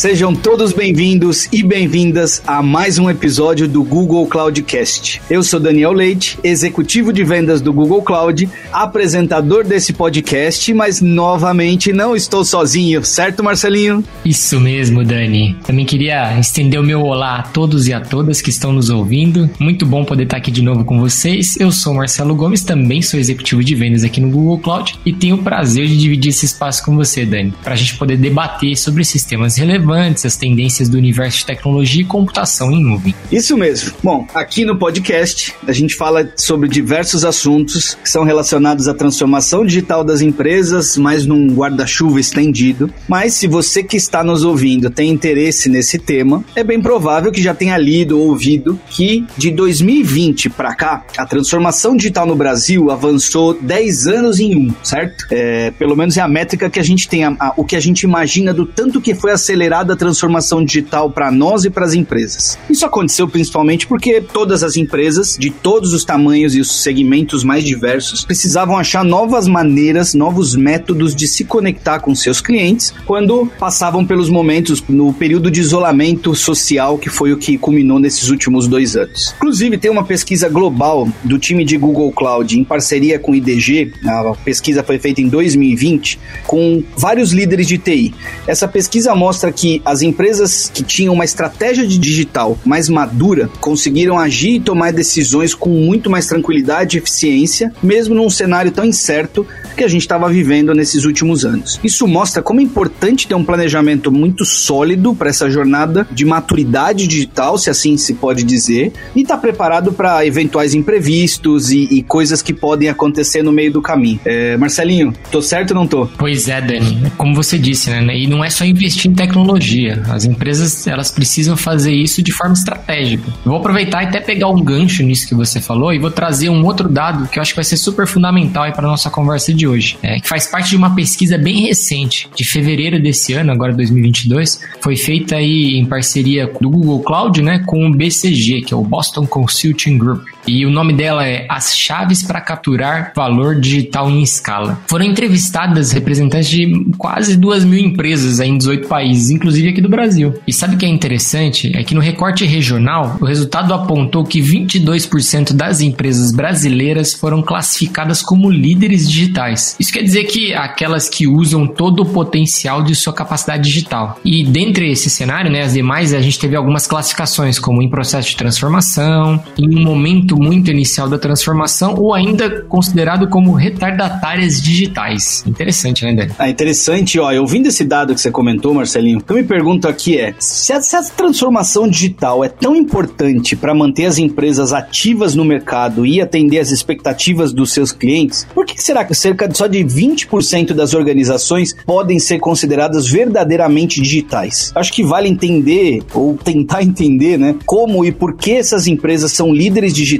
Sejam todos bem-vindos e bem-vindas a mais um episódio do Google Cloudcast. Eu sou Daniel Leite, executivo de vendas do Google Cloud, apresentador desse podcast, mas novamente não estou sozinho, certo, Marcelinho? Isso mesmo, Dani. Também queria estender o meu olá a todos e a todas que estão nos ouvindo. Muito bom poder estar aqui de novo com vocês. Eu sou Marcelo Gomes, também sou executivo de vendas aqui no Google Cloud e tenho o prazer de dividir esse espaço com você, Dani, para a gente poder debater sobre sistemas relevantes relevantes, as tendências do universo de tecnologia e computação em nuvem. Isso mesmo. Bom, aqui no podcast a gente fala sobre diversos assuntos que são relacionados à transformação digital das empresas, mas num guarda-chuva estendido. Mas se você que está nos ouvindo tem interesse nesse tema, é bem provável que já tenha lido ou ouvido que de 2020 para cá, a transformação digital no Brasil avançou 10 anos em um, certo? É, pelo menos é a métrica que a gente tem, a, a, o que a gente imagina do tanto que foi acelerado acelerada transformação digital para nós e para as empresas. Isso aconteceu principalmente porque todas as empresas, de todos os tamanhos e os segmentos mais diversos, precisavam achar novas maneiras, novos métodos de se conectar com seus clientes quando passavam pelos momentos no período de isolamento social que foi o que culminou nesses últimos dois anos. Inclusive, tem uma pesquisa global do time de Google Cloud em parceria com o IDG, a pesquisa foi feita em 2020, com vários líderes de TI. Essa pesquisa mostra que as empresas que tinham uma estratégia de digital mais madura conseguiram agir e tomar decisões com muito mais tranquilidade e eficiência, mesmo num cenário tão incerto que a gente estava vivendo nesses últimos anos. Isso mostra como é importante ter um planejamento muito sólido para essa jornada de maturidade digital, se assim se pode dizer, e estar tá preparado para eventuais imprevistos e, e, coisas que podem acontecer no meio do caminho. É, Marcelinho, tô certo ou não tô? Pois é, Dani. Como você disse, né? E não é só investir em tecnologia tecnologia. As empresas elas precisam fazer isso de forma estratégica. Eu vou aproveitar e até pegar um gancho nisso que você falou e vou trazer um outro dado que eu acho que vai ser super fundamental para nossa conversa de hoje, é, que faz parte de uma pesquisa bem recente, de fevereiro desse ano, agora 2022, foi feita aí em parceria do Google Cloud, né, com o BCG, que é o Boston Consulting Group. E o nome dela é As Chaves para Capturar Valor Digital em Escala. Foram entrevistadas representantes de quase duas mil empresas em 18 países, inclusive aqui do Brasil. E sabe o que é interessante? É que no recorte regional, o resultado apontou que 22% das empresas brasileiras foram classificadas como líderes digitais. Isso quer dizer que aquelas que usam todo o potencial de sua capacidade digital. E dentre esse cenário, né, as demais, a gente teve algumas classificações, como em processo de transformação, em um momento muito inicial da transformação, ou ainda considerado como retardatárias digitais. Interessante, né, Dani? Ah, interessante, ó. Ouvindo esse dado que você comentou, Marcelinho, que eu me pergunto aqui é: se a, se a transformação digital é tão importante para manter as empresas ativas no mercado e atender as expectativas dos seus clientes, por que será que cerca de só de 20% das organizações podem ser consideradas verdadeiramente digitais? Acho que vale entender ou tentar entender, né, como e por que essas empresas são líderes digitais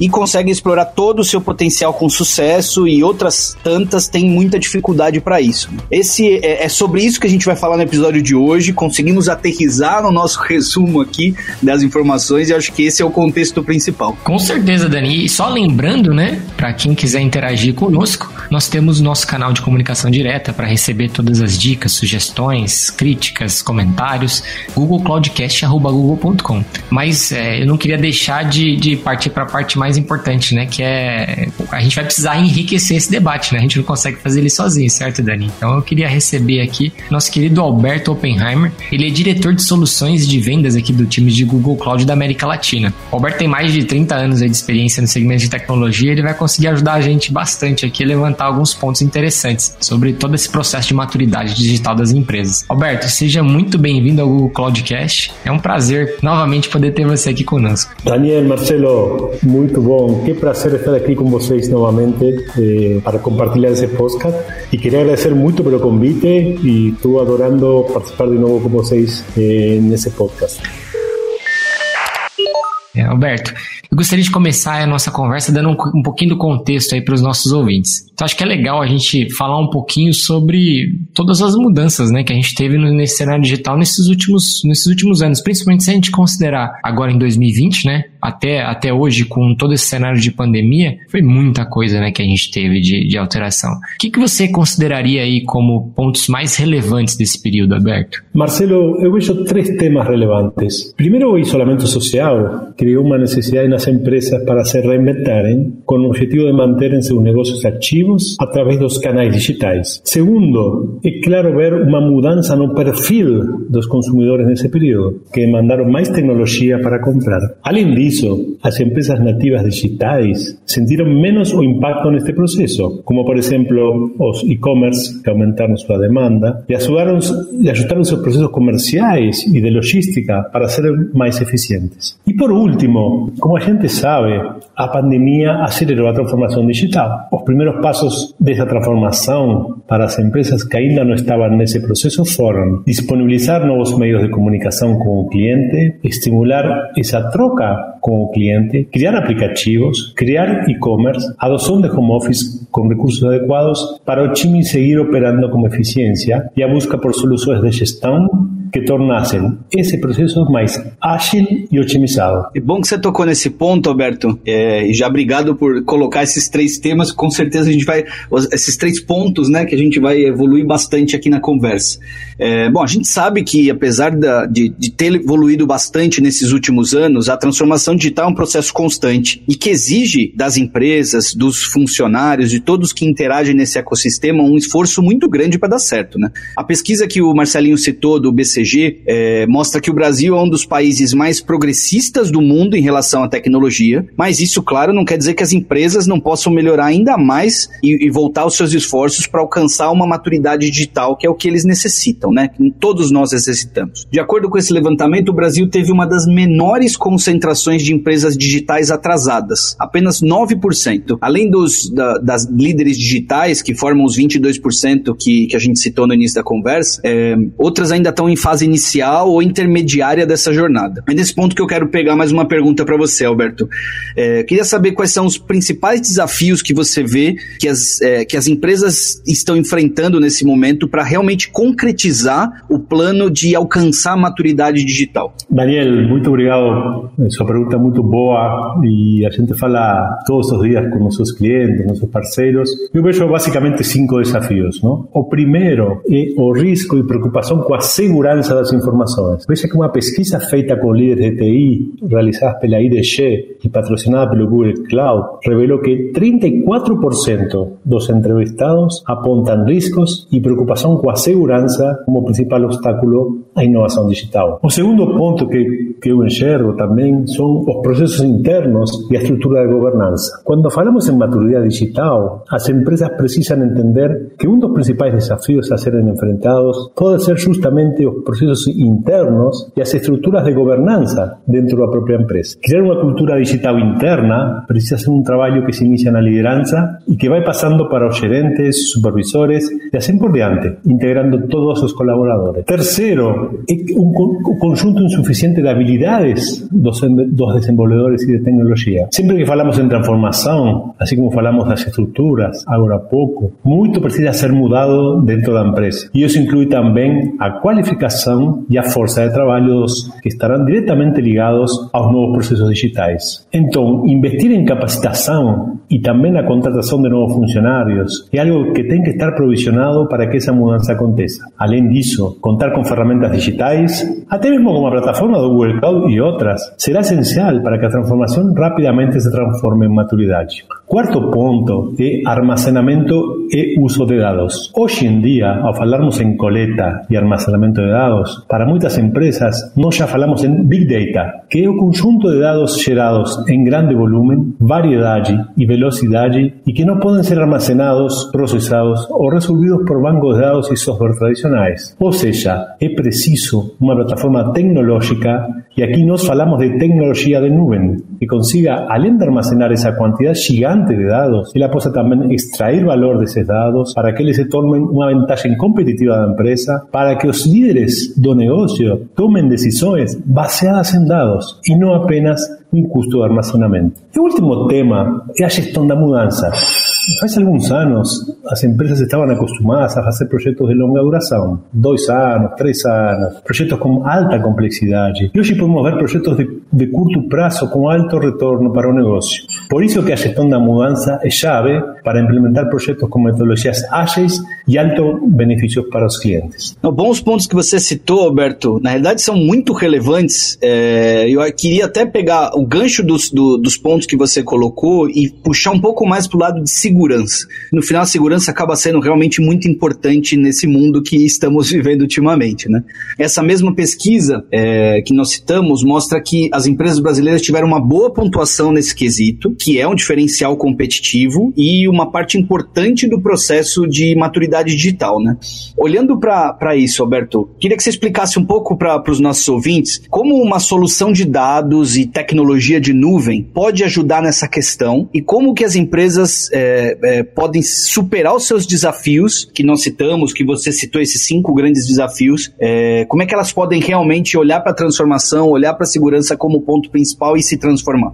e conseguem explorar todo o seu potencial com sucesso e outras tantas têm muita dificuldade para isso. Esse é, é sobre isso que a gente vai falar no episódio de hoje, conseguimos aterrizar no nosso resumo aqui das informações e acho que esse é o contexto principal. Com certeza, Dani. E só lembrando, né, para quem quiser interagir conosco, nós temos nosso canal de comunicação direta para receber todas as dicas, sugestões, críticas, comentários, googlecloudcast.google.com. Mas é, eu não queria deixar de, de partir para a parte mais importante, né, que é a gente vai precisar enriquecer esse debate, né? A gente não consegue fazer ele sozinho, certo, Dani? Então eu queria receber aqui nosso querido Alberto Oppenheimer. Ele é diretor de soluções de vendas aqui do time de Google Cloud da América Latina. O Alberto tem mais de 30 anos de experiência no segmento de tecnologia. Ele vai conseguir ajudar a gente bastante aqui a levantar alguns pontos interessantes sobre todo esse processo de maturidade digital das empresas. Alberto, seja muito bem-vindo ao Google Cloudcast. É um prazer novamente poder ter você aqui conosco. Daniel, Marcelo, muito bom. Que prazer estar aqui com vocês novamente eh, para compartilhar esse podcast. E queria agradecer muito pelo convite e estou adorando participar de novo com vocês eh, nesse podcast. É, Alberto, eu gostaria de começar a nossa conversa dando um, um pouquinho do contexto aí para os nossos ouvintes. Então, acho que é legal a gente falar um pouquinho sobre todas as mudanças né, que a gente teve nesse cenário digital nesses últimos, nesses últimos anos, principalmente se a gente considerar agora em 2020, né, até, até hoje, com todo esse cenário de pandemia, foi muita coisa né, que a gente teve de, de alteração. O que, que você consideraria aí como pontos mais relevantes desse período aberto? Marcelo, eu vejo três temas relevantes. Primeiro, o isolamento social criou uma necessidade nas empresas para se reinventarem com o objetivo de manterem seus negócios ativos através dos canais digitais. Segundo, é claro ver uma mudança no perfil dos consumidores nesse período, que demandaram mais tecnologia para comprar. Além disso, as empresas nativas digitais sentiram menos o impacto neste processo, como por exemplo os e-commerce que aumentaram sua demanda ajudaram, e ajustaram seus processos comerciais e de logística para ser mais eficientes. E por último, como a gente sabe, a pandemia acelerou a transformação digital. Os primeiros passos dessa transformação para as empresas que ainda não estavam nesse processo foram disponibilizar novos meios de comunicação com o cliente, estimular essa troca com o cliente, criar aplicativos, criar e-commerce, adoção de home office com recursos adequados para o time seguir operando com eficiência e a busca por soluções de gestão que tornassem esse processo mais ágil e otimizado. É bom que você tocou nesse ponto, Alberto, é, já obrigado por colocar esses três temas, com certeza a gente vai, esses três pontos, né, que a gente vai evoluir bastante aqui na conversa. É, bom, a gente sabe que apesar da, de, de ter evoluído bastante nesses últimos anos, a transformação digital é um processo constante e que exige das empresas, dos funcionários, de todos que interagem nesse ecossistema um esforço muito grande para dar certo, né? A pesquisa que o Marcelinho citou do BC BCG é, mostra que o Brasil é um dos países mais progressistas do mundo em relação à tecnologia, mas isso, claro, não quer dizer que as empresas não possam melhorar ainda mais e, e voltar os seus esforços para alcançar uma maturidade digital, que é o que eles necessitam, né? Que todos nós necessitamos. De acordo com esse levantamento, o Brasil teve uma das menores concentrações de empresas digitais atrasadas, apenas 9%. Além dos, da, das líderes digitais, que formam os 22% que, que a gente citou no início da conversa, é, outras ainda estão em fase inicial ou intermediária dessa jornada. É nesse ponto que eu quero pegar mais uma pergunta para você, Alberto. É, queria saber quais são os principais desafios que você vê que as, é, que as empresas estão enfrentando nesse momento para realmente concretizar o plano de alcançar a maturidade digital. Daniel, muito obrigado. Sua pergunta é muito boa e a gente fala todos os dias com nossos clientes, nossos parceiros. Eu vejo basicamente cinco desafios. Não? O primeiro é o risco e preocupação com a segurança das informações. Veja que uma pesquisa feita com líderes de TI, realizada pela IDG e patrocinada pelo Google Cloud, revelou que 34% dos entrevistados apontam riscos e preocupação com a segurança como principal obstáculo à inovação digital. O segundo ponto que, que eu enxergo também são os processos internos e a estrutura de governança. Quando falamos em maturidade digital, as empresas precisam entender que um dos principais desafios a serem enfrentados pode ser justamente os procesos internos e as estruturas de governança dentro da própria empresa. Criar uma cultura digital interna precisa ser um trabalho que se inicia na liderança e que vai passando para os gerentes, supervisores e assim por diante, integrando todos os colaboradores. Terceiro, um conjunto insuficiente de habilidades dos, dos desenvolvedores e de tecnologia. Sempre que falamos em transformação, assim como falamos das estruturas, agora há pouco, muito precisa ser mudado dentro da empresa. E isso inclui também a qualificação e a força de trabalho que estarão diretamente ligados aos novos processos digitais. Então, investir em capacitação e também na contratação de novos funcionários é algo que tem que estar provisionado para que essa mudança aconteça. Além disso, contar com ferramentas digitais, até mesmo como a plataforma do Google Cloud e outras, será essencial para que a transformação rapidamente se transforme em maturidade. Quarto ponto é armazenamento e uso de dados. Hoje em dia, ao falarmos em coleta e armazenamento de dados, para muitas empresas, nós já falamos em Big Data, que é o conjunto de dados gerados em grande volume, variedade e velocidade e que não podem ser armazenados, processados ou resolvidos por bancos de dados e software tradicionais. Ou seja, é preciso uma plataforma tecnológica e aqui nós falamos de tecnologia de nuvem, que consiga, além de armazenar essa quantidade gigante de dados, ela possa também extrair valor desses dados para que eles se tornem uma vantagem competitiva da empresa, para que os líderes do negócio tomem decisões baseadas em dados e não apenas um custo de armazenamento. E o último tema é a gestão da mudança. Hace algunos años las empresas estaban acostumbradas a hacer proyectos de longa duración, dos años, tres años, proyectos con alta complejidad. Y hoy podemos ver proyectos de, de curto plazo con alto retorno para un negocio. Por eso que a gestión da mudança é chave para implementar projetos com metodologias ágeis e alto benefícios para os clientes. Bons pontos que você citou, Alberto, na realidade são muito relevantes. É, eu queria até pegar o gancho dos, do, dos pontos que você colocou e puxar um pouco mais para o lado de segurança. No final, a segurança acaba sendo realmente muito importante nesse mundo que estamos vivendo ultimamente. Né? Essa mesma pesquisa é, que nós citamos mostra que as empresas brasileiras tiveram uma boa pontuação nesse quesito, que é um diferencial competitivo e uma parte importante do processo de maturidade digital, né? Olhando para isso, Alberto, queria que você explicasse um pouco para os nossos ouvintes como uma solução de dados e tecnologia de nuvem pode ajudar nessa questão e como que as empresas é, é, podem superar os seus desafios, que nós citamos, que você citou esses cinco grandes desafios, é, como é que elas podem realmente olhar para a transformação, olhar para a segurança como ponto principal e se transformar?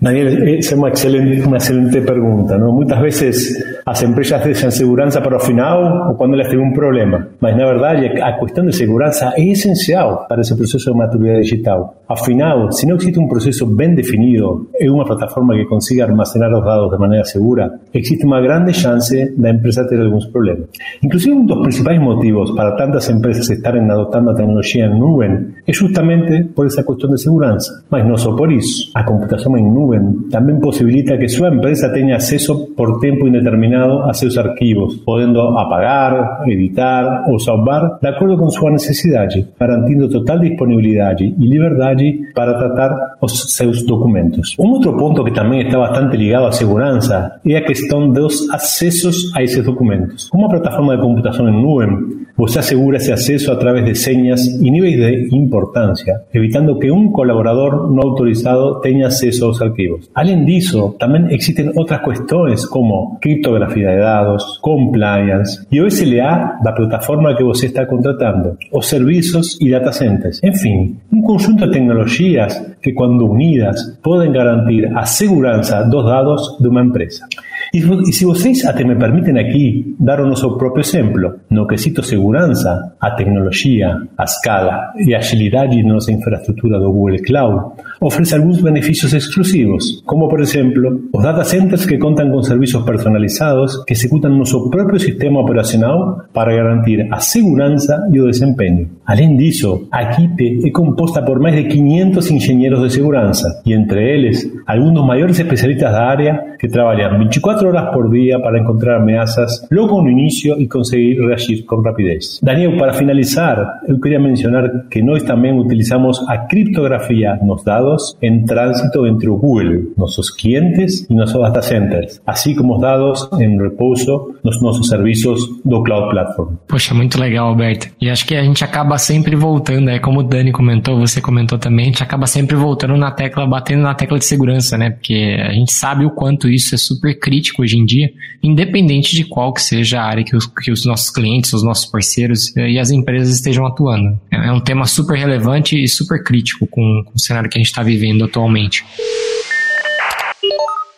Daniel, essa é uma excelente, uma excelente pergunta. Não? Muitas vezes as empresas deixam segurança para o final ou quando elas têm um problema. Mas, na verdade, a de segurança é essencial para esse processo de maturidade digital. Afinal, se não existe um processo bem definido e uma plataforma que consiga armazenar os dados de maneira segura, existe uma grande chance da empresa ter alguns problemas. Inclusive, um dos principais motivos para tantas empresas estarem adotando a tecnologia em nuvem é justamente por essa questão de segurança. Mas não só por isso. A computação em nuvem também possibilita que sua empresa tenha acesso por tempo indeterminado a seus arquivos, podendo apagar, editar ou salvar de acordo com sua necessidade, garantindo total disponibilidade e liberdade para tratar os seus documentos. Um outro ponto que também está bastante ligado à segurança é a questão dos acessos a esses documentos. Uma plataforma de computação em nuvem, você assegura esse acesso através de senhas e níveis de importância, evitando que um colaborador não autorizado tenha acesso aos arquivos. Além disso, também existem outras questões como criptografia de dados, compliance e o SLA da plataforma que você está contratando, os serviços e data centers. Enfim, um conjunto de tecnologias que, quando unidas, podem garantir a segurança dos dados de uma empresa. E, se vocês até me permitem aqui dar o nosso próprio exemplo, no quesito segurança, a tecnologia, a escala e a agilidade de nossa infraestrutura do Google Cloud oferece alguns benefícios exclusivos, como por exemplo, os data centers que contam com serviços personalizados que executam nosso próprio sistema operacional para garantir a segurança e o desempenho. Além disso, a equipe é composta por mais de 500 engenheiros de segurança e entre eles, alguns dos maiores especialistas da área que trabalham 24 horas por dia para encontrar ameaças logo no início e conseguir reagir com rapidez. Daniel, para finalizar, eu queria mencionar que nós também utilizamos a criptografia nos dados em trânsito entre o Google, nossos clientes e nossos data centers, assim como os dados em repouso nos nossos serviços do Cloud Platform. Poxa, muito legal, Alberto. E acho que a gente acaba sempre voltando, é como o Dani comentou, você comentou também, a gente acaba sempre voltando na tecla, batendo na tecla de segurança, né? Porque a gente sabe o quanto isso é super crítico hoje em dia, independente de qual que seja a área que os, que os nossos clientes, os nossos parceiros e as empresas estejam atuando. É um tema super relevante e super crítico com, com o cenário que a gente está vivendo atualmente.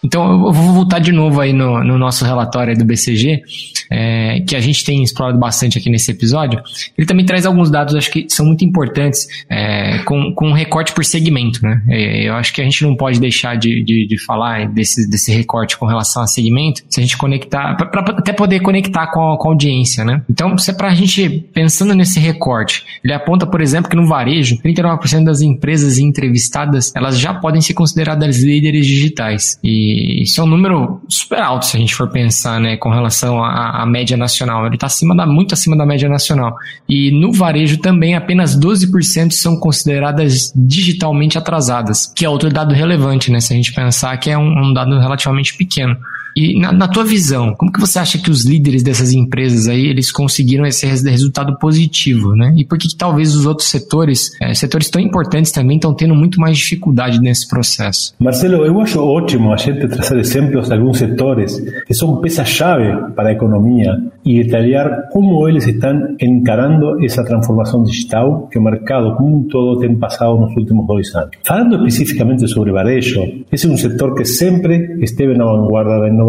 Então, eu vou voltar de novo aí no, no nosso relatório do BCG, é, que a gente tem explorado bastante aqui nesse episódio. Ele também traz alguns dados, acho que são muito importantes, é, com, com recorte por segmento, né? É, eu acho que a gente não pode deixar de, de, de falar desse, desse recorte com relação a segmento, se a gente conectar, para até poder conectar com a, com a audiência, né? Então, se é para a gente, pensando nesse recorte, ele aponta, por exemplo, que no varejo, 39% das empresas entrevistadas, elas já podem ser consideradas líderes digitais. E isso é um número super alto se a gente for pensar, né, com relação à, à média nacional. Ele está acima da, muito acima da média nacional. E no varejo também apenas 12% são consideradas digitalmente atrasadas, que é outro dado relevante, né, se a gente pensar que é um, um dado relativamente pequeno. E na, na, tua visão, como que você acha que os líderes dessas empresas aí, eles conseguiram esse resultado positivo, né? E por que, que talvez os outros setores, é, setores tão importantes também, estão tendo muito mais dificuldade nesse processo? Marcelo, eu acho ótimo a gente trazer exemplos de alguns setores que são peça-chave para a economia e detalhar como eles estão encarando essa transformação digital que o mercado como um todo tem passado nos últimos dois anos. Falando especificamente sobre varejo, esse é um setor que sempre esteve na vanguarda da inovação,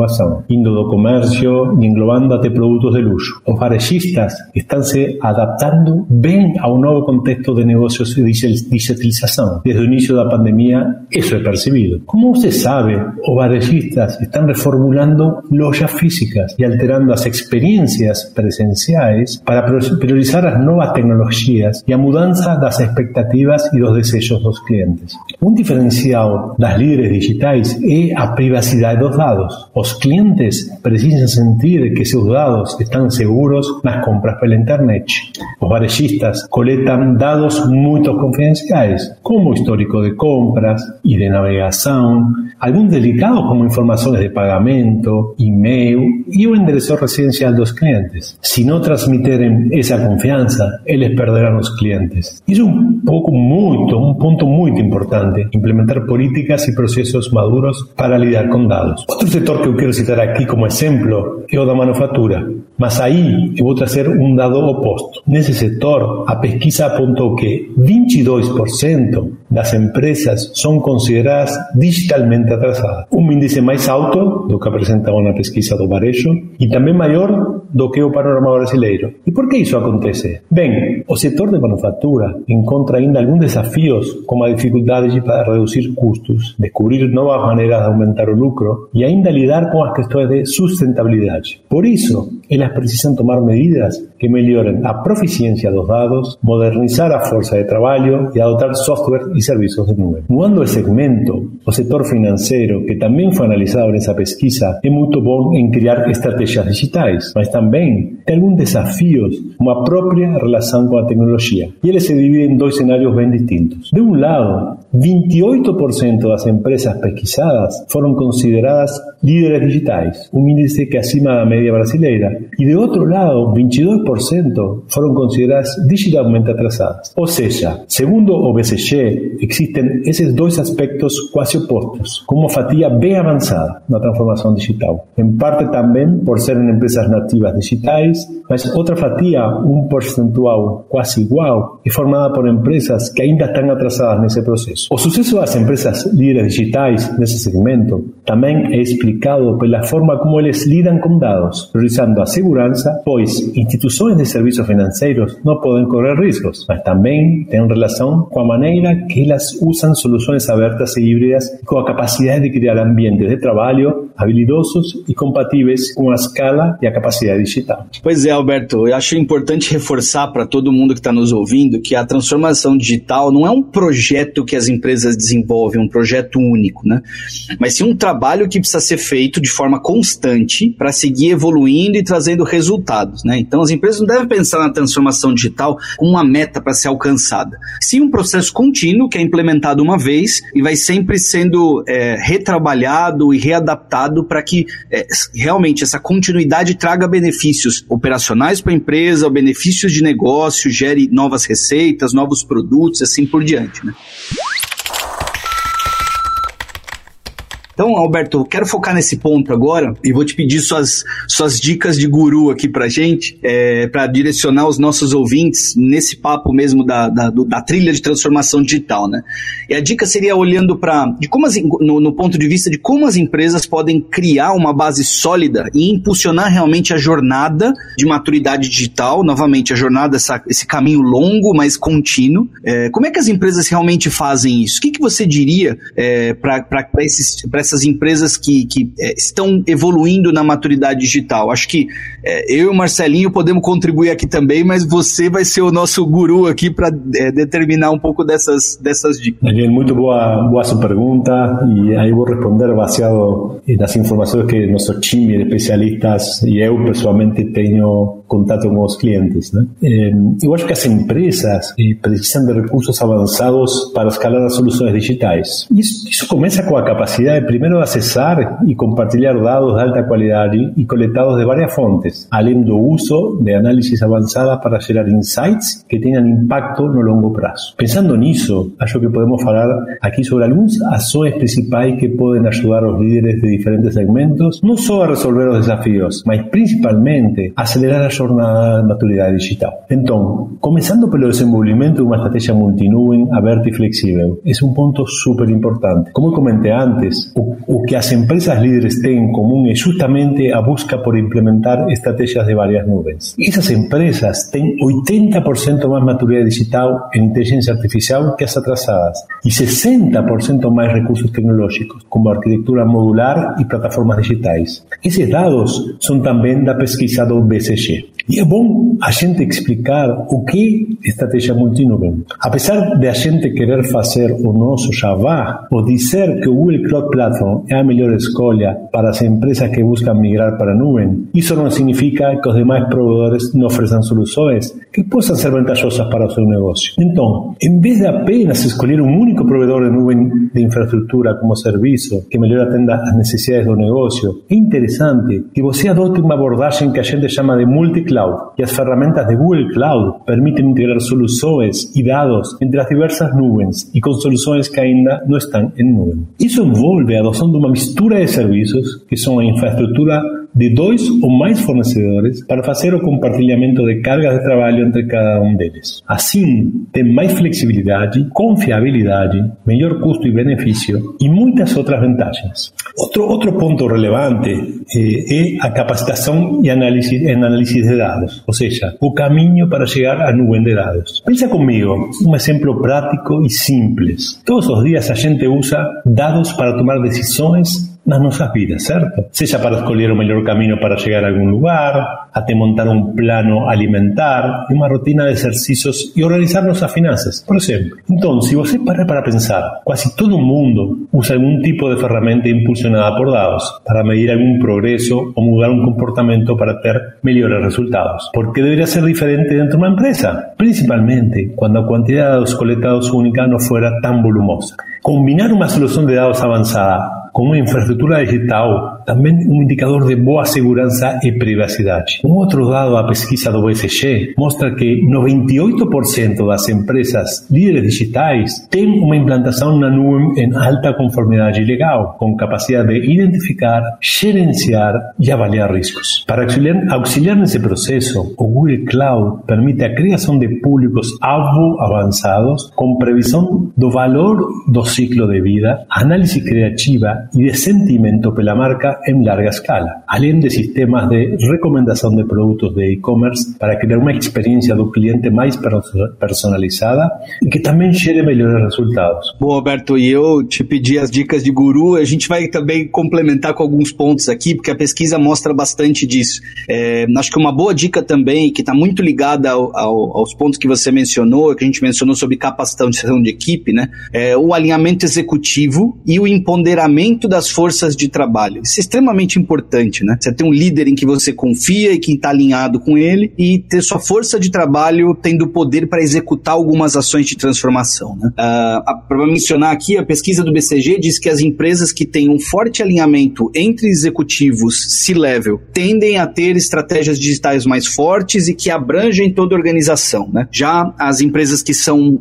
indo do comércio e englobando até produtos de luxo. Os varejistas estão se adaptando bem ao novo contexto de negócios e digitalização. Desde o início da pandemia, isso é percebido. Como você sabe, os varejistas estão reformulando lojas físicas e alterando as experiências presenciais para priorizar as novas tecnologias e a mudança das expectativas e dos desejos dos clientes. Um diferencial das líderes digitais é a privacidade dos dados. Os clientes precisam sentir que seus dados estão seguros nas compras pela internet. Os varejistas coletam dados muito confidenciais, como o histórico de compras e de navegação, alguns delicados como informações de pagamento, e-mail e o endereço residencial dos clientes. Se não transmitirem essa confiança, eles perderão os clientes. Isso é um pouco muito, um ponto muito importante, implementar políticas e processos maduros para lidar com dados. Outro setor eu quero citar aqui como exemplo é o da manufatura. Mas aí eu vou trazer um dado oposto. Nesse setor, a pesquisa apontou que 22% das empresas são consideradas digitalmente atrasadas. Um índice mais alto do que apresentava na pesquisa do varejo e também maior do que o panorama brasileiro. E por que isso acontece? Bem, o setor de manufatura encontra ainda alguns desafios, como a dificuldade de reduzir custos, descobrir novas maneiras de aumentar o lucro e ainda lidar com as questões de sustentabilidade. Por isso, elas precisam tomar medidas que melhoren a proficiencia dos dados, modernizar a força de trabalho e adotar software e serviços de nuvem. Mudando o segmento, o setor financeiro, que também foi analisado nessa pesquisa, é muito bom em criar estratégias digitais, mas também tem alguns desafios, uma própria relação com a tecnologia. E eles se dividem em dois cenários bem distintos. De um lado, 28% das empresas pesquisadas foram consideradas líderes digitais, um índice que acima da média brasileira. E de outro lado, 22% foram consideradas digitalmente atrasadas. Ou seja, segundo o BCG, existem esses dois aspectos quase opostos, com uma fatia bem avançada na transformação digital. Em parte também por serem empresas nativas digitais, mas outra fatia, um percentual quase igual, é formada por empresas que ainda estão atrasadas nesse processo. O sucesso das empresas líderes digitais nesse segmento também é explicado pela forma como eles lidam com dados, priorizando a segurança, pois instituições de serviços financeiros não podem correr riscos, mas também tem relação com a maneira que elas usam soluções abertas e híbridas com a capacidade de criar ambientes de trabalho habilidosos e compatíveis com a escala e a capacidade digital. Pois é, Alberto, eu acho importante reforçar para todo mundo que está nos ouvindo que a transformação digital não é um projeto que as empresas desenvolvem, um projeto único, né? Mas sim um trabalho que precisa ser feito de forma constante para seguir evoluindo e trazendo resultados, né? Então as empresas não devem pensar na transformação digital como uma meta para ser alcançada. Sim um processo contínuo que é implementado uma vez e vai sempre sendo é, retrabalhado e readaptado para que é, realmente essa continuidade traga benefícios operacionais para a empresa, benefícios de negócio, gere novas receitas, novos produtos, assim por diante, né? Então, Alberto, quero focar nesse ponto agora e vou te pedir suas, suas dicas de guru aqui pra gente, é, para direcionar os nossos ouvintes nesse papo mesmo da, da, da, trilha de transformação digital, né? E a dica seria olhando para no, no, ponto de vista de como as empresas podem criar uma base sólida e impulsionar realmente a jornada de maturidade digital, novamente a jornada, essa, esse caminho longo, mas contínuo. É, como é que as empresas realmente fazem isso? O que, que você diria é, para esses essas empresas que, que é, estão evoluindo na maturidade digital. Acho que é, eu e o Marcelinho podemos contribuir aqui também, mas você vai ser o nosso guru aqui para é, determinar um pouco dessas, dessas dicas. Muito boa, boa sua pergunta e aí vou responder baseado nas informações que nosso time de especialistas e eu pessoalmente tenho contato com os clientes. Né? eu acho que as empresas precisam de recursos avançados para escalar as soluções digitais. Isso, isso começa com a capacidade de primero de acessar y compartir datos de alta calidad y coletados de varias fuentes, além do uso de análisis avanzada para gerar insights que tengan impacto no longo prazo. Pensando nisso, acho que podemos hablar aquí sobre algunas ações principais que pueden ayudar a los líderes de diferentes segmentos, no solo a resolver los desafíos, mas principalmente a acelerar la jornada de maturidad digital. Entonces, comenzando pelo desenvolvimento de uma estratégia multinuvem aberta e flexível, es un punto súper importante. Como comenté antes, o, que as empresas líderes têm em comum é justamente a busca por implementar estrategias de varias nubes. Esas empresas têm 80% más maturidad digital en inteligencia artificial que as atrasadas y 60% más recursos tecnológicos, como arquitectura modular y plataformas digitais. Esos dados son también da pesquisa do BCG. E é bom a gente explicar o que é estratégia multinuvem. Apesar de a gente querer fazer o nosso Java ou dizer que o Google Cloud Platform é a melhor escolha para as empresas que buscam migrar para a nuvem, isso não significa que os demais provedores não ofereçam soluções que possam ser vantajosas para o seu negócio. Então, em vez de apenas escolher um único provedor de nuvem de infraestrutura como serviço que melhor atenda às necessidades do negócio, é interessante que você adote uma abordagem que a gente chama de multi-cloud, e as ferramentas de Google Cloud permitem integrar soluções e dados entre as diversas nuvens e com soluções que ainda não estão em nuvem. Isso envolve a adoção de uma mistura de serviços, que são a infraestrutura de dois ou mais fornecedores para fazer o compartilhamento de cargas de trabalho entre cada um deles. Assim, tem mais flexibilidade, confiabilidade, melhor custo e benefício e muitas outras vantagens. Outro, outro ponto relevante eh, é a capacitação e análise, em análise de dados, ou seja, o caminho para chegar à nuvem de dados. Pensa comigo, um exemplo prático e simples. Todos os dias a gente usa dados para tomar decisões nas nossas vidas, certo? Seja para escolher o melhor caminho para chegar a algum lugar, até montar um plano alimentar, uma rotina de exercícios e organizar nossas finanças, por exemplo. Então, se você parar para pensar, quase todo mundo usa algum tipo de ferramenta impulsionada por dados para medir algum progresso ou mudar um comportamento para ter melhores resultados. Por que deveria ser diferente dentro de uma empresa? Principalmente quando a quantidade de dados coletados única não fuera tão volumosa. Combinar uma solução de dados avançada com infraestrutura digital, também um indicador de boa segurança e privacidade. Um outro dado da pesquisa do BCG mostra que 98% das empresas líderes digitais têm uma implantação na nuvem em alta conformidade legal, com capacidade de identificar, gerenciar e avaliar riscos. Para auxiliar, auxiliar nesse processo, o Google Cloud permite a criação de públicos-alvo avançados com previsão do valor do ciclo de vida, análise criativa y de sentimiento pela marca en larga escala, além de sistemas de recomendação de produtos de e-commerce para criar uma experiência do cliente mais personalizada e que também gere melhores resultados. Bom, Roberto, e eu te pedi as dicas de guru, a gente vai também complementar com alguns pontos aqui, porque a pesquisa mostra bastante disso. É, acho que uma boa dica também, que está muito ligada ao, ao, aos pontos que você mencionou, que a gente mencionou sobre capacitação de equipe, né? É, o alinhamento executivo e o empoderamento das forças de trabalho. Isso extremamente importante, né? Você ter um líder em que você confia e que está alinhado com ele e ter sua força de trabalho tendo poder para executar algumas ações de transformação, né? Uh, para mencionar aqui, a pesquisa do BCG diz que as empresas que têm um forte alinhamento entre executivos C-level tendem a ter estratégias digitais mais fortes e que abrangem toda a organização, né? Já as empresas que são uh,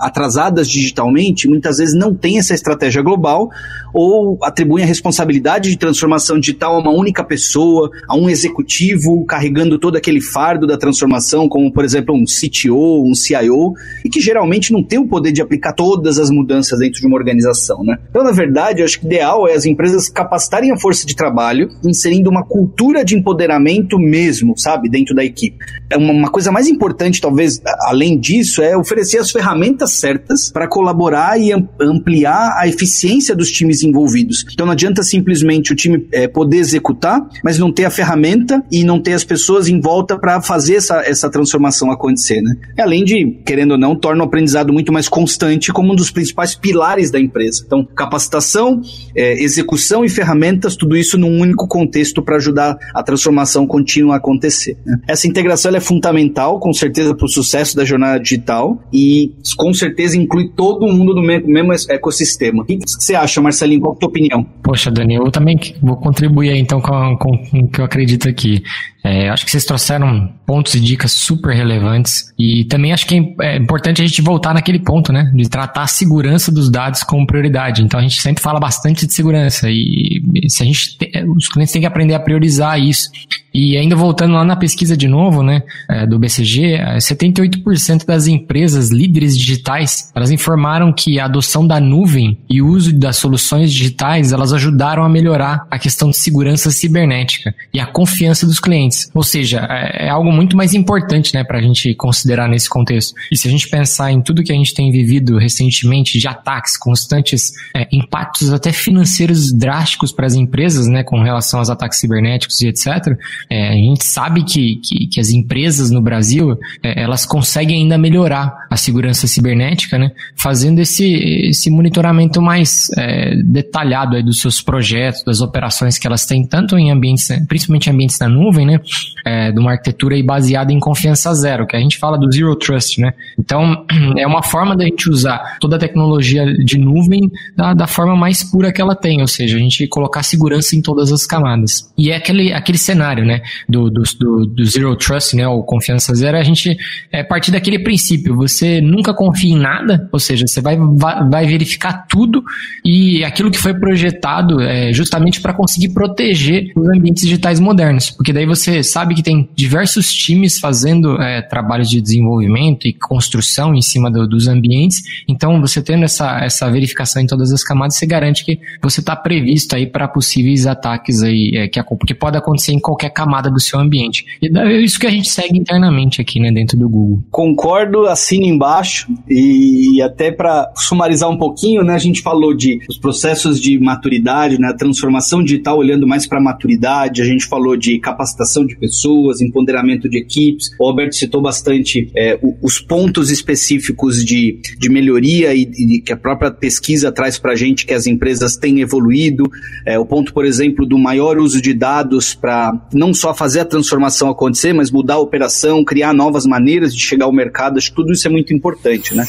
atrasadas digitalmente, muitas vezes não têm essa estratégia global ou atribuem a responsabilidade de transformação digital a uma única pessoa, a um executivo carregando todo aquele fardo da transformação, como por exemplo um CTO, um CIO, e que geralmente não tem o poder de aplicar todas as mudanças dentro de uma organização, né? Então, na verdade, eu acho que o ideal é as empresas capacitarem a força de trabalho, inserindo uma cultura de empoderamento mesmo, sabe, dentro da equipe. É uma, coisa mais importante, talvez, além disso, é oferecer as ferramentas certas para colaborar e ampliar a eficiência dos times envolvidos. Então não adianta simplesmente time é, poder executar, mas não ter a ferramenta e não ter as pessoas em volta para fazer essa, essa transformação acontecer, né? Além de, querendo ou não, torna o aprendizado muito mais constante como um dos principais pilares da empresa. Então, capacitação, é, execução e ferramentas, tudo isso num único contexto para ajudar a transformação contínua a acontecer. Né? Essa integração é fundamental, com certeza, para o sucesso da jornada digital e com certeza inclui todo mundo do mesmo ecossistema. O que você acha, Marcelinho? Qual a tua opinião? Poxa, Daniel, eu também vou contribuir aí, então com, com, com o que eu acredito aqui. É, acho que vocês trouxeram pontos e dicas super relevantes e também acho que é, é importante a gente voltar naquele ponto, né, de tratar a segurança dos dados como prioridade. Então a gente sempre fala bastante de segurança e se a gente, os clientes têm que aprender a priorizar isso. E ainda voltando lá na pesquisa de novo, né, é, do BCG, 78% é, das empresas líderes digitais, elas informaram que a adoção da nuvem e o uso das soluções digitais, elas ajudaram a melhorar a questão de segurança cibernética e a confiança dos clientes. Ou seja, é, é algo muito mais importante, né, para a gente considerar nesse contexto. E se a gente pensar em tudo que a gente tem vivido recentemente de ataques constantes, é, impactos até financeiros drásticos para as empresas, né, com relação aos ataques cibernéticos e etc., é, a gente sabe que, que, que, as empresas no Brasil, é, elas conseguem ainda melhorar a segurança cibernética, né? Fazendo esse, esse monitoramento mais é, detalhado aí dos seus projetos, das operações que elas têm, tanto em ambientes, principalmente em ambientes na nuvem, né? É, de uma arquitetura aí baseada em confiança zero, que a gente fala do Zero Trust, né? Então, é uma forma da gente usar toda a tecnologia de nuvem da, da forma mais pura que ela tem, ou seja, a gente colocar segurança em todas as camadas. E é aquele, aquele cenário, né? do, do, do, do Zero Trust, né, ou confiança zero, a gente é partir daquele princípio, você nunca confia em nada, ou seja, você vai, vai, vai verificar tudo e aquilo que foi projetado é justamente para conseguir proteger os ambientes digitais modernos, porque daí você sabe que tem diversos times fazendo é, trabalhos de desenvolvimento e construção em cima do, dos ambientes, então você tendo essa, essa verificação em todas as camadas, você garante que você está previsto aí para possíveis ataques aí, é, que, que pode acontecer em qualquer camada do seu ambiente. E é isso que a gente segue internamente aqui, né, dentro do Google. Concordo, assino embaixo e até para sumarizar um pouquinho, né, a gente falou de os processos de maturidade, né, a transformação digital olhando mais para maturidade, a gente falou de capacitação de pessoas, empoderamento de equipes. O Alberto citou bastante é, os pontos específicos de, de melhoria e, e, que a própria pesquisa traz para a gente que as empresas têm evoluído. É, o ponto, por exemplo, do maior uso de dados para não só fazer a transformação acontecer, mas mudar a operação, criar novas maneiras de chegar ao mercado. Acho que tudo isso é muito importante, né?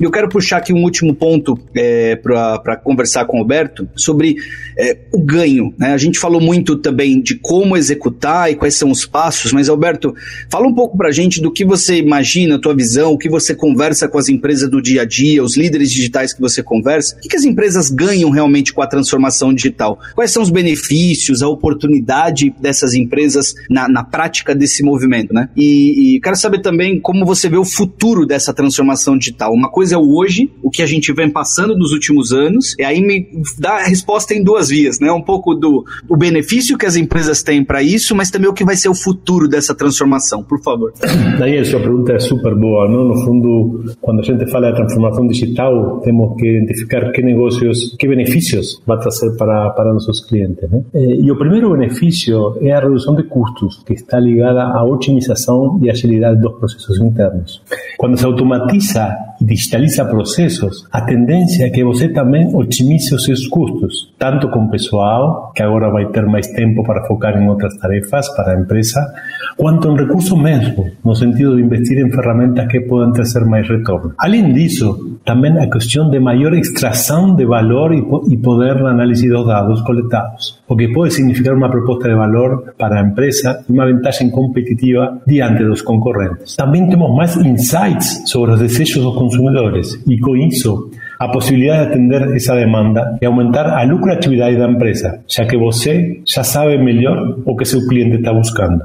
E eu quero puxar aqui um último ponto é, para conversar com o Alberto sobre é, o ganho. Né? A gente falou muito também de como executar e quais são os passos, mas Alberto, fala um pouco para a gente do que você imagina, a tua visão, o que você conversa com as empresas do dia a dia, os líderes digitais que você conversa. O que, que as empresas ganham realmente com a transformação digital? Quais são os benefícios, a oportunidade dessas empresas na, na prática desse movimento? Né? E, e quero saber também como você vê o futuro dessa transformação digital. Uma coisa coisa é o hoje, o que a gente vem passando nos últimos anos, e aí me dá a resposta em duas vias, né? Um pouco do o benefício que as empresas têm para isso, mas também o que vai ser o futuro dessa transformação, por favor. Daniel, sua pergunta é super boa? No fundo, quando a gente fala de transformação digital, temos que identificar que negócios, que benefícios vai trazer para, para nossos clientes, né? E o primeiro benefício é a redução de custos, que está ligada à otimização e agilidade dos processos internos. Quando se automatiza digitaliza processos, a tendência é que você também otimize os seus tanto com o pessoal, que agora vai ter mais tempo para focar em outras tarefas para a empresa, quanto em recurso mesmo, no sentido de investir em ferramentas que podem trazer mais retorno. Além disso, também a questão de maior extração de valor e poder na análise dos dados coletados, o que pode significar uma proposta de valor para a empresa e uma vantagem competitiva diante dos concorrentes. Também temos mais insights sobre os desejos dos consumidores e, com isso, a possibilidade de atender essa demanda e aumentar a lucratividade da empresa, já que você já sabe melhor o que seu cliente está buscando.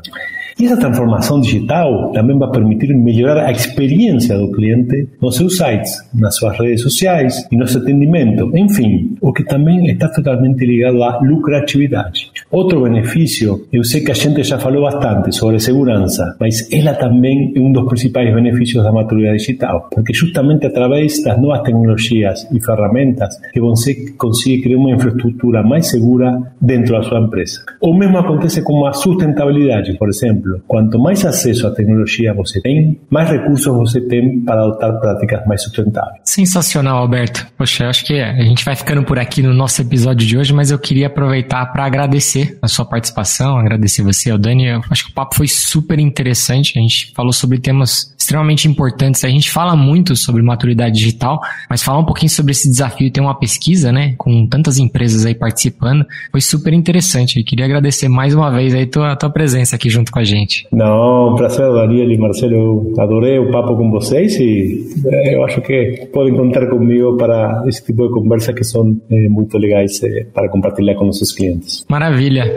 E essa transformação digital também vai permitir melhorar a experiência do cliente nos seus sites, nas suas redes sociais e no seu atendimento. Enfim, o que também está totalmente ligado à lucratividade. Outro benefício, eu sei que a gente já falou bastante sobre segurança, mas ela também é um dos principais benefícios da maturidade digital, porque justamente através das novas tecnologias e ferramentas que você consegue criar uma infraestrutura mais segura dentro da sua empresa. O mesmo acontece com a sustentabilidade, por exemplo. Quanto mais acesso à tecnologia você tem, mais recursos você tem para adotar práticas mais sustentáveis. Sensacional, Alberto. Poxa, eu acho que a gente vai ficando por aqui no nosso episódio de hoje, mas eu queria aproveitar para agradecer a sua participação, agradecer você, o Dani. Eu acho que o papo foi super interessante. A gente falou sobre temas extremamente importantes. A gente fala muito sobre maturidade digital, mas falar um pouquinho sobre esse desafio e ter uma pesquisa, né, com tantas empresas aí participando, foi super interessante. E queria agradecer mais uma vez aí tua, tua presença aqui junto com a gente. Não, prazer, Daniel e Marcelo. Eu adorei o papo com vocês e eh, eu acho que podem contar comigo para esse tipo de conversa que são é, muito legais é, para compartilhar com nossos clientes. Maravilha.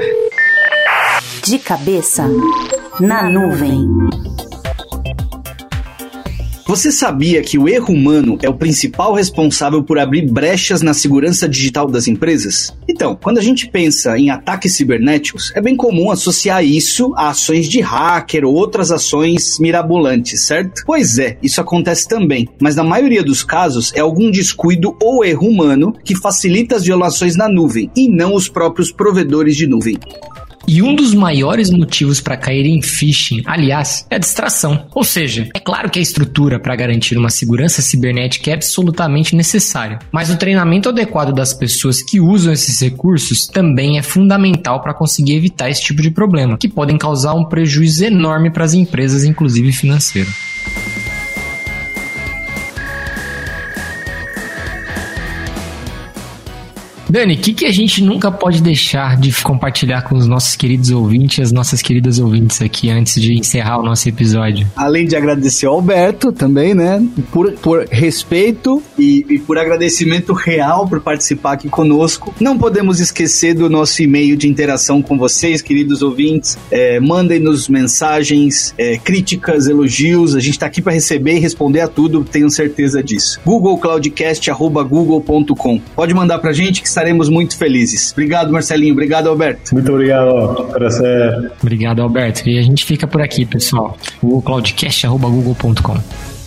De cabeça na nuvem. Você sabia que o erro humano é o principal responsável por abrir brechas na segurança digital das empresas? Então, quando a gente pensa em ataques cibernéticos, é bem comum associar isso a ações de hacker ou outras ações mirabolantes, certo? Pois é, isso acontece também, mas na maioria dos casos é algum descuido ou erro humano que facilita as violações na nuvem e não os próprios provedores de nuvem. E um dos maiores motivos para cair em phishing, aliás, é a distração. Ou seja, é claro que a estrutura para garantir uma segurança cibernética é absolutamente necessária, mas o treinamento adequado das pessoas que usam esses recursos também é fundamental para conseguir evitar esse tipo de problema, que podem causar um prejuízo enorme para as empresas, inclusive financeiro. Dani, o que, que a gente nunca pode deixar de compartilhar com os nossos queridos ouvintes, as nossas queridas ouvintes aqui, antes de encerrar o nosso episódio? Além de agradecer ao Alberto também, né? Por, por respeito e, e por agradecimento real por participar aqui conosco. Não podemos esquecer do nosso e-mail de interação com vocês, queridos ouvintes. É, Mandem-nos mensagens, é, críticas, elogios. A gente está aqui para receber e responder a tudo, tenho certeza disso. googlecloudcast.google.com Pode mandar pra gente que está estaremos muito felizes. Obrigado, Marcelinho. Obrigado, Alberto. Muito obrigado. Prazer. Obrigado, Alberto. E a gente fica por aqui, pessoal. O cloudcast.google.com.